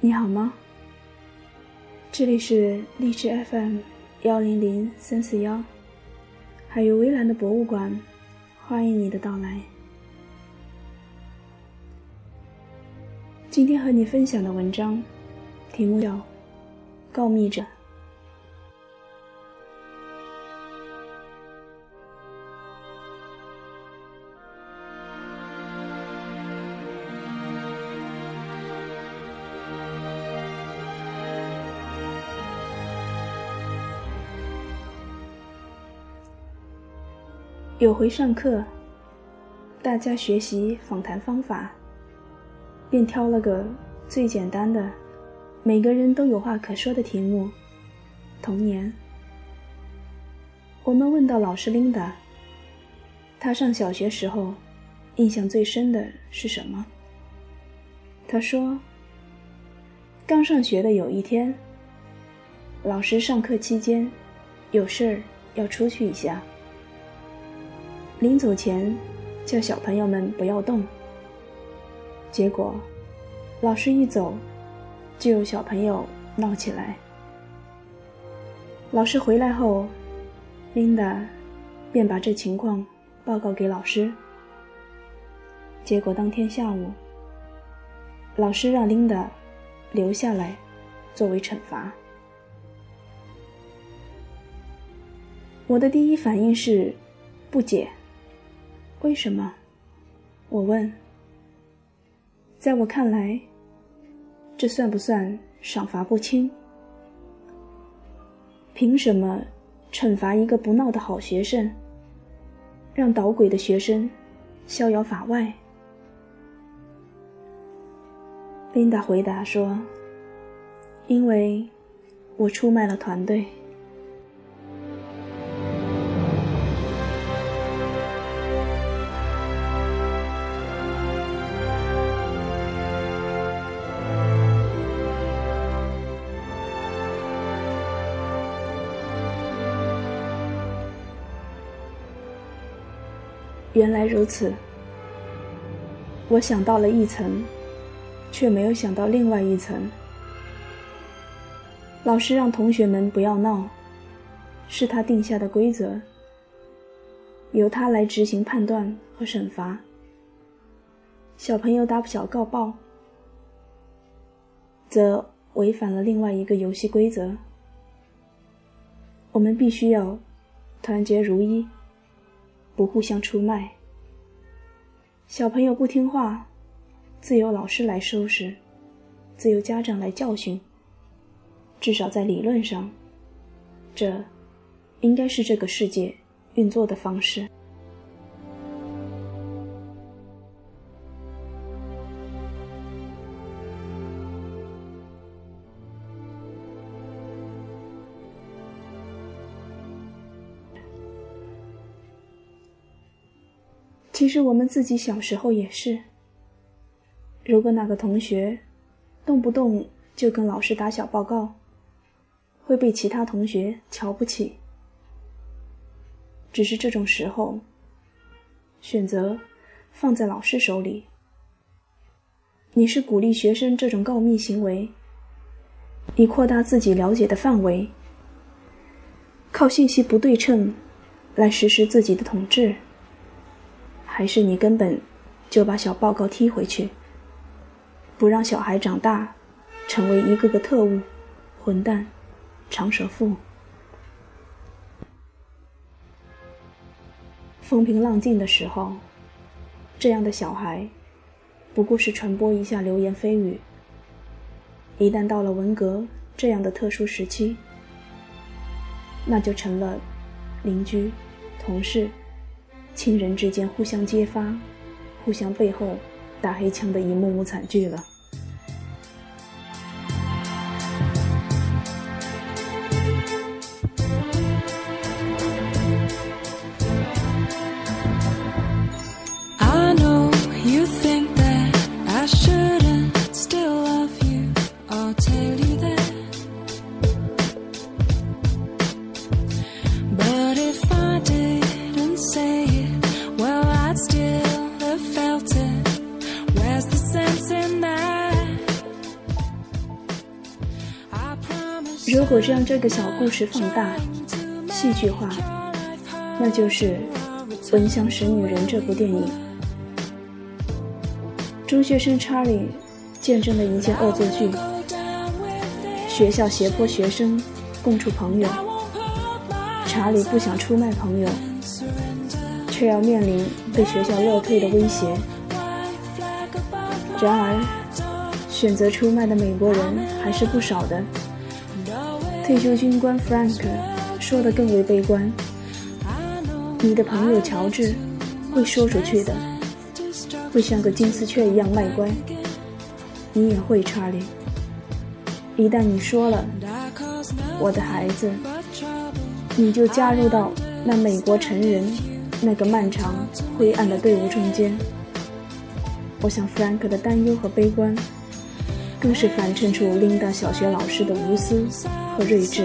你好吗？这里是荔枝 FM 幺零零三四幺，还有微蓝的博物馆，欢迎你的到来。今天和你分享的文章题目叫《告密者》。有回上课，大家学习访谈方法，便挑了个最简单的，每个人都有话可说的题目——童年。我们问到老师琳达，她上小学时候印象最深的是什么？她说：“刚上学的有一天，老师上课期间有事儿要出去一下。”临走前，叫小朋友们不要动。结果，老师一走，就有小朋友闹起来。老师回来后，琳达便把这情况报告给老师。结果当天下午，老师让琳达留下来作为惩罚。我的第一反应是不解。为什么？我问。在我看来，这算不算赏罚不清？凭什么惩罚一个不闹的好学生，让捣鬼的学生逍遥法外？琳达回答说：“因为我出卖了团队。”原来如此，我想到了一层，却没有想到另外一层。老师让同学们不要闹，是他定下的规则，由他来执行判断和审罚。小朋友打小告报，则违反了另外一个游戏规则。我们必须要团结如一。不互相出卖。小朋友不听话，自有老师来收拾，自有家长来教训。至少在理论上，这应该是这个世界运作的方式。其实我们自己小时候也是。如果那个同学动不动就跟老师打小报告，会被其他同学瞧不起。只是这种时候，选择放在老师手里。你是鼓励学生这种告密行为，以扩大自己了解的范围，靠信息不对称来实施自己的统治。还是你根本就把小报告踢回去，不让小孩长大，成为一个个特务、混蛋、长舌妇。风平浪静的时候，这样的小孩不过是传播一下流言蜚语；一旦到了文革这样的特殊时期，那就成了邻居、同事。亲人之间互相揭发、互相背后打黑枪的一幕幕惨剧了。如果将这个小故事放大、戏剧化，那就是《闻香识女人》这部电影。中学生查理见证了一件恶作剧：学校胁迫学生供出朋友。查理不想出卖朋友，却要面临被学校勒退的威胁。然而，选择出卖的美国人还是不少的。退休军官 Frank 说的更为悲观：“你的朋友乔治会说出去的，会像个金丝雀一样卖乖。你也会，查理。一旦你说了，我的孩子。”你就加入到那美国成人那个漫长灰暗的队伍中间。我想弗兰克的担忧和悲观，更是反衬出琳达小学老师的无私和睿智。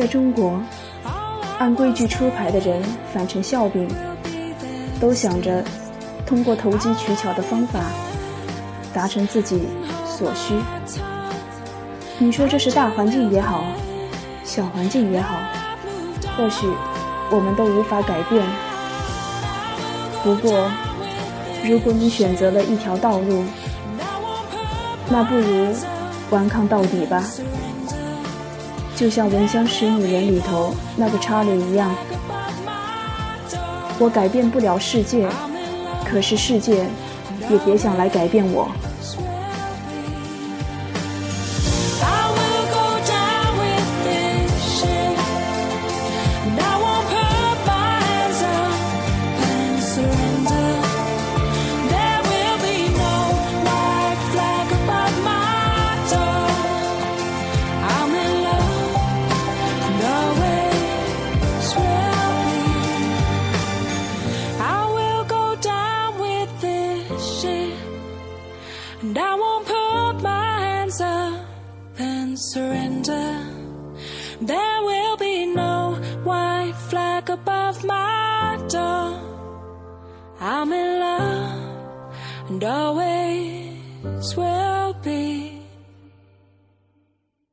在中国，按规矩出牌的人反成笑柄，都想着通过投机取巧的方法达成自己所需。你说这是大环境也好，小环境也好，或许我们都无法改变。不过，如果你选择了一条道路，那不如顽抗到底吧。就像《闻香识女人》里头那个查理一样，我改变不了世界，可是世界也别想来改变我。and surrender. There will be no white flag above my door. I'm in love and always will.